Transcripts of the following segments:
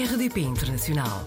RDP Internacional.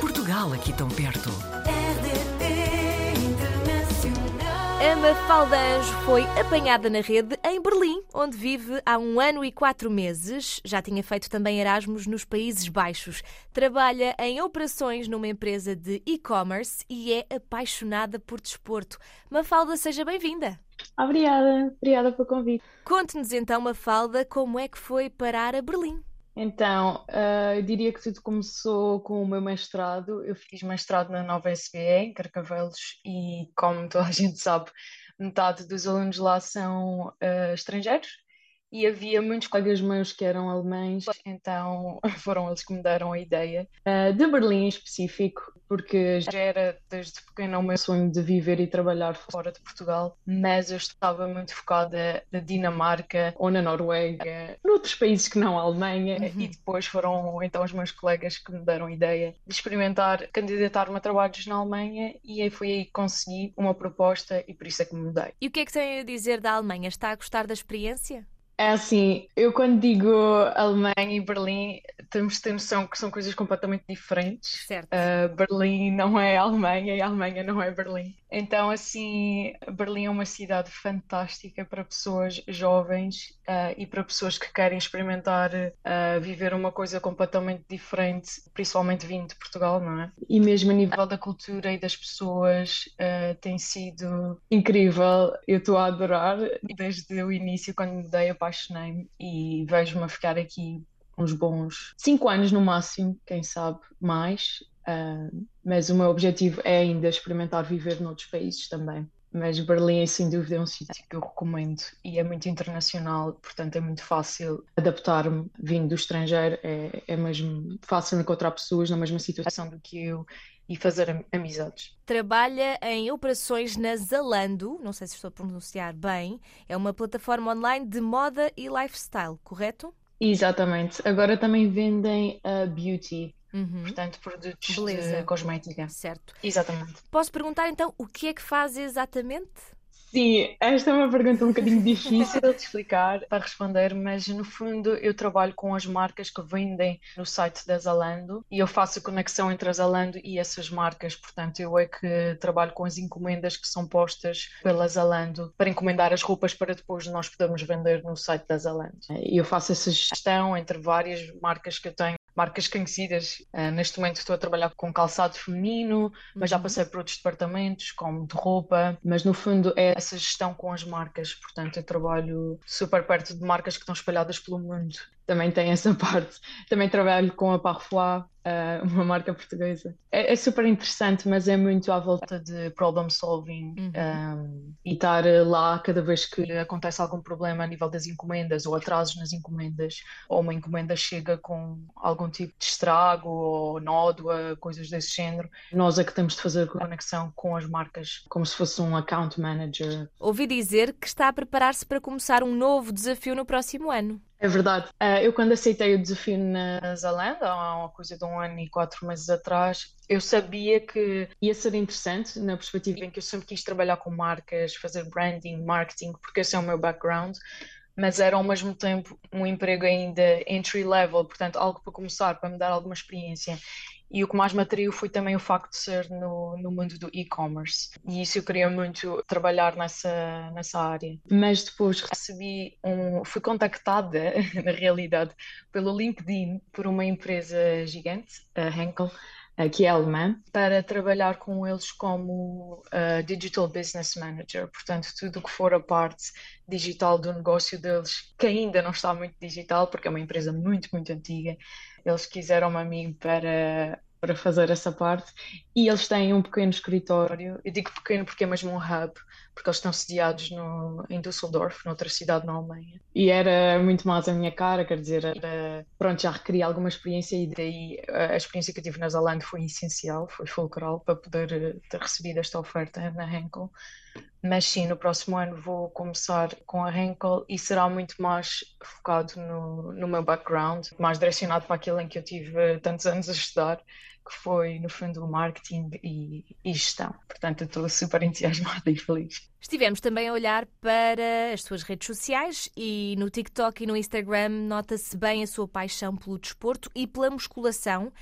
Portugal aqui tão perto. RDP Internacional. A Mafalda Anjo foi apanhada na rede em Berlim, onde vive há um ano e quatro meses. Já tinha feito também Erasmus nos Países Baixos. Trabalha em operações numa empresa de e-commerce e é apaixonada por desporto. Mafalda, seja bem-vinda. Obrigada, obrigada pelo convite. Conte-nos então, Mafalda, como é que foi parar a Berlim. Então, ah, eu diria que tudo começou com o meu mestrado. Eu fiz mestrado na Nova SBE, em Carcavelos, e como toda a gente sabe, metade dos alunos lá são ah, estrangeiros. E havia muitos colegas meus que eram alemães, então foram eles que me deram a ideia ah, de Berlim em específico, porque já era desde pequena o meu sonho de viver e trabalhar fora de Portugal, mas eu estava muito focada na Dinamarca ou na Noruega, noutros países que não a Alemanha, e depois foram então os meus colegas que me deram a ideia de experimentar candidatar-me a trabalhos na Alemanha, e aí foi aí que consegui uma proposta e por isso é que me mudei. E o que é que tem a dizer da Alemanha? Está a gostar da experiência? É assim, eu quando digo Alemanha e Berlim, temos de ter noção que são coisas completamente diferentes. Certo. Uh, Berlim não é Alemanha e a Alemanha não é Berlim. Então, assim, Berlim é uma cidade fantástica para pessoas jovens uh, e para pessoas que querem experimentar uh, viver uma coisa completamente diferente, principalmente vindo de Portugal, não é? E mesmo a nível da cultura e das pessoas, tem sido incrível. Eu estou a adorar. Desde o início, quando me mudei, apaixonei-me e vejo-me a ficar aqui uns bons cinco anos no máximo, quem sabe mais. Uh, mas o meu objetivo é ainda experimentar viver noutros países também. Mas Berlim, sem dúvida, é um sítio que eu recomendo e é muito internacional, portanto é muito fácil adaptar-me vindo do estrangeiro. É, é mesmo fácil encontrar pessoas na mesma situação do que eu e fazer am- amizades. Trabalha em operações na Zalando, não sei se estou a pronunciar bem, é uma plataforma online de moda e lifestyle, correto? Exatamente. Agora também vendem a beauty, Uhum. portanto, produtos Beleza. de cosmética. Certo. Exatamente. Posso perguntar então o que é que faz exatamente? Sim, esta é uma pergunta um bocadinho difícil de explicar para responder, mas no fundo eu trabalho com as marcas que vendem no site da Zalando e eu faço a conexão entre a Zalando e essas marcas, portanto eu é que trabalho com as encomendas que são postas pela Zalando para encomendar as roupas para depois nós podermos vender no site da Zalando. E eu faço essa gestão entre várias marcas que eu tenho. Marcas conhecidas, Uh, neste momento estou a trabalhar com calçado feminino, mas já Uhum. passei por outros departamentos, como de roupa, mas no fundo é essa gestão com as marcas. Portanto, eu trabalho super perto de marcas que estão espalhadas pelo mundo. Também tem essa parte. Também trabalho com a Parfois, uh, uma marca portuguesa. É, é super interessante, mas é muito à volta de problem solving Uhum. um, e estar lá cada vez que acontece algum problema a nível das encomendas ou atrasos nas encomendas, ou uma encomenda chega com algum tipo de estrago ou nódoa, coisas desse género. Nós é que temos de fazer conexão com as marcas, como se fosse um account manager. Ouvi dizer que está a preparar-se para começar um novo desafio no próximo ano. É verdade. Ah, eu, quando aceitei o desafio na Zalando, há uma coisa de um ano e quatro meses atrás, eu sabia que ia ser interessante, na perspectiva em que eu sempre quis trabalhar com marcas, fazer branding, marketing, porque esse é o meu background, mas era ao mesmo tempo um emprego ainda entry level, portanto, algo para começar, para me dar alguma experiência. E o que mais me atraiu foi também o facto de ser no, no mundo do e-commerce. E isso eu queria muito trabalhar nessa, nessa área. Mas depois recebi um. Fui contactada, na realidade, pelo LinkedIn por uma empresa gigante, a Henkel, que é alemã, para trabalhar com eles como eh, Digital Business Manager. Portanto, tudo o que for a parte digital do negócio deles, que ainda não está muito digital, porque é uma empresa muito, muito antiga. Eles quiseram-me a mim para, para fazer essa parte e eles têm um pequeno escritório. Eu digo pequeno porque é mesmo um hub, porque eles estão sediados no, em Düsseldorf, noutra cidade na Alemanha. E era muito mais a minha cara, quer dizer, era, pronto, já requeria alguma experiência e daí a a experiência que eu tive na Zalando foi essencial, foi fulcral para poder eh, ter recebido esta oferta na Henkel. Mas sim, no próximo ano vou começar com a Henkel e será muito mais focado no, no meu background, mais direcionado para aquilo em que eu tive tantos anos a estudar, que foi, no fundo, marketing e, e gestão. Portanto, estou super entusiasmada e feliz. Estivemos também a olhar para as suas redes sociais e no TikTok e no Instagram nota-se bem a sua paixão pelo desporto e pela musculação.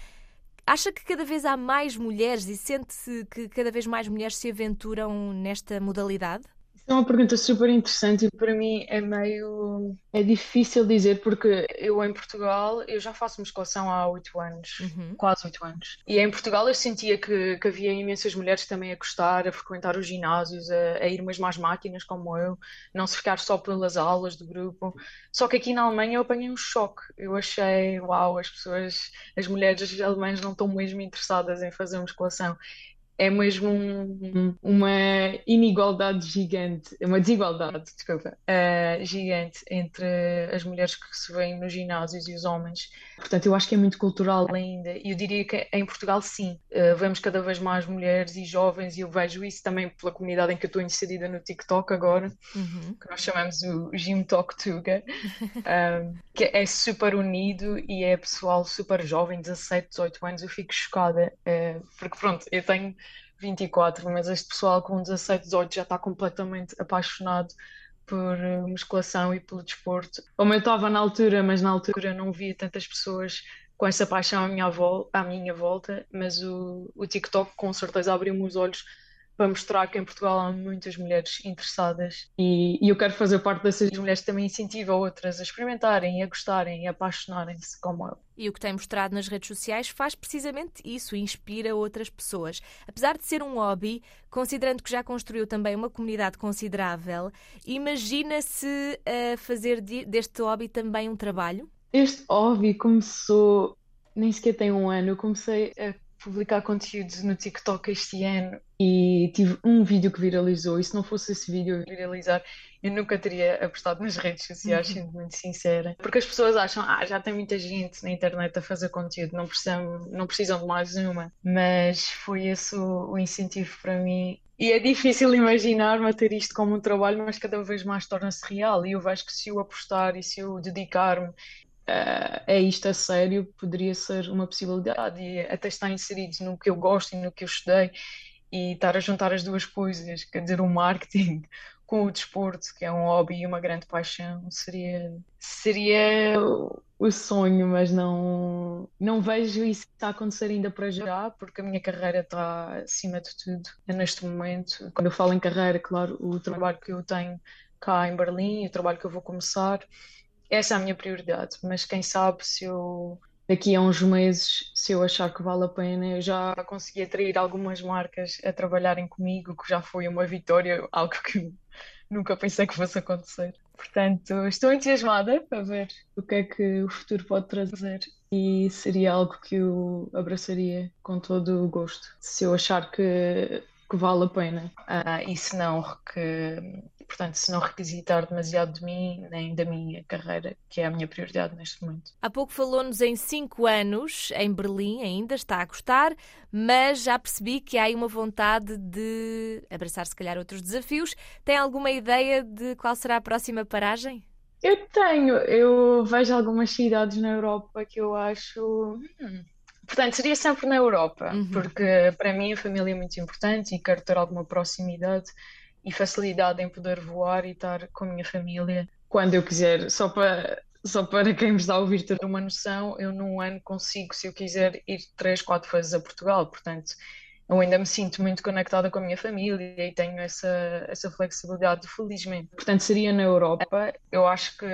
Acha que cada vez há mais mulheres e sente-se que cada vez mais mulheres se aventuram nesta modalidade? É uma pergunta super interessante e para mim é meio é difícil dizer porque eu em Portugal eu já faço musculação há oito anos, Uhum. quase oito anos. E em Portugal eu sentia que, que havia imensas mulheres também a gostar, a frequentar os ginásios, a, a ir mesmo às máquinas como eu, não se ficar só pelas aulas do grupo. Só que aqui na Alemanha eu apanhei um choque. Eu achei, uau, as pessoas, as mulheres alemãs não estão mesmo interessadas em fazer musculação é mesmo um- uma inigualdade gigante, uma desigualdade, desculpa, eh, gigante entre as mulheres que se veem nos ginásios e os homens. Portanto, eu acho que é muito cultural ainda. E eu diria que em Portugal, sim, eh, vemos cada vez mais mulheres e jovens, e eu vejo isso também pela comunidade em que eu estou inserida no TikTok agora, Uhum. que nós chamamos o Gym Talk Tuga, um, que é super unido e é pessoal super jovem, 17, 18 anos. Eu fico chocada, eh, porque pronto, eu tenho 24, mas este pessoal com 17, 18 já está completamente apaixonado por eh, musculação e pelo desporto. Como eu estava na altura, mas na altura não via tantas pessoas com essa paixão à minha, vol à minha volta, mas o, o TikTok com certeza abriu-me os olhos para mostrar que em Portugal há muitas mulheres interessadas e, e eu quero fazer parte dessas mulheres que também incentiva outras a experimentarem, a gostarem e a apaixonarem-se como eu. E o que tem mostrado nas redes sociais faz precisamente isso, inspira outras pessoas. Apesar de ser um hobby, considerando que já construiu também uma comunidade considerável, imagina-se a fazer di- deste hobby também um trabalho? Este hobby começou, nem sequer tem um ano, eu comecei a publicar conteúdos no TikTok este ano e tive um vídeo que viralizou e se não fosse esse vídeo viralizar, eu nunca teria apostado nas redes sociais, sendo muito sincera. Porque as pessoas acham, ah, já tem muita gente na internet a fazer conteúdo, não precisam, não precisam de mais uma. Mas foi esse o, o incentivo para mim. E é difícil imaginar-me a ter isto como um trabalho, mas cada vez mais torna-se real. E eu vejo que se eu apostar e se eu dedicar-me eh, é isto a sério, poderia ser uma possibilidade e até estar inserido no que eu gosto e no que eu estudei e estar a juntar as duas coisas, quer dizer, o marketing com o desporto, que é um hobby e uma grande paixão, seria, seria o sonho, mas não, não vejo isso a acontecer ainda para já, porque a minha carreira está acima de tudo neste momento. Quando eu falo em carreira, claro, o trabalho que eu tenho cá em Berlim, o trabalho que eu vou começar, essa é a minha prioridade, mas quem sabe se eu daqui a uns meses, se eu achar que vale a pena, eu já consegui atrair algumas marcas a trabalharem comigo, que já foi uma vitória, algo que nunca pensei que fosse acontecer. Portanto, estou entusiasmada para ver o que é que o futuro pode trazer e seria algo que eu abraçaria com todo o gosto, se eu achar que, que vale a pena. Ah, e se não, que, portanto, se não requisitar demasiado de mim, nem da minha carreira, que é a minha prioridade neste momento. Há pouco falou-nos em cinco anos, em Berlim ainda, está a gostar, mas já percebi que há aí uma vontade de abraçar se calhar outros desafios. Tem alguma ideia de qual será a próxima paragem? Eu tenho, eu vejo algumas cidades na Europa que eu acho. hum, Portanto, seria sempre na Europa, Uhum. porque para mim a família é muito importante e quero ter alguma proximidade e facilidade em poder voar e estar com a minha família quando eu quiser. Só para, só para quem me está a ouvir ter uma noção, eu num ano consigo, se eu quiser, ir três, quatro vezes a Portugal. Portanto, eu ainda me sinto muito conectada com a minha família e tenho essa, essa flexibilidade, felizmente. Portanto, seria na Europa. Eu acho que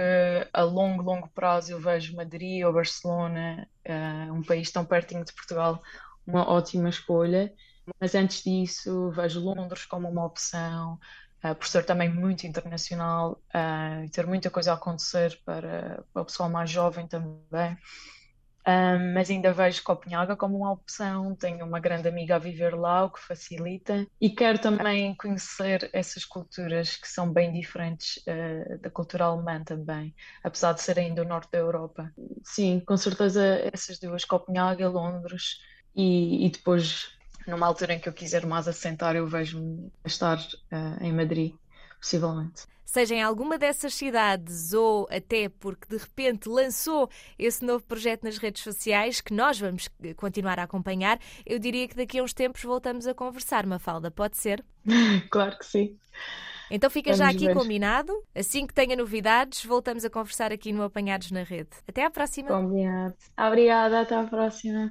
a longo, longo prazo eu vejo Madrid ou Barcelona, eh, um país tão pertinho de Portugal, uma ótima escolha. Mas antes disso, vejo Londres como uma opção, eh, por ser também muito internacional, eh, e ter muita coisa a acontecer para, para o pessoal mais jovem também. Mas ainda vejo Copenhaga como uma opção. Tenho uma grande amiga a viver lá, o que facilita. E quero também conhecer essas culturas que são bem diferentes uh, da cultura alemã também, apesar de ser ainda o norte da Europa. Sim, com certeza essas duas, Copenhaga, Londres e, e depois, numa altura em que eu quiser mais assentar, eu vejo-me a estar uh, em Madrid. possivelmente. Seja em alguma dessas cidades ou até porque de repente lançou esse novo projeto nas redes sociais, que nós vamos continuar a acompanhar, eu diria que daqui a uns tempos voltamos a conversar, Mafalda, pode ser? claro que sim. Então fica já Vamos aqui ver. combinado. Assim que tenha novidades, voltamos a conversar aqui no Apanhados na Rede. Até à próxima. Combinado. Obrigada, até à próxima.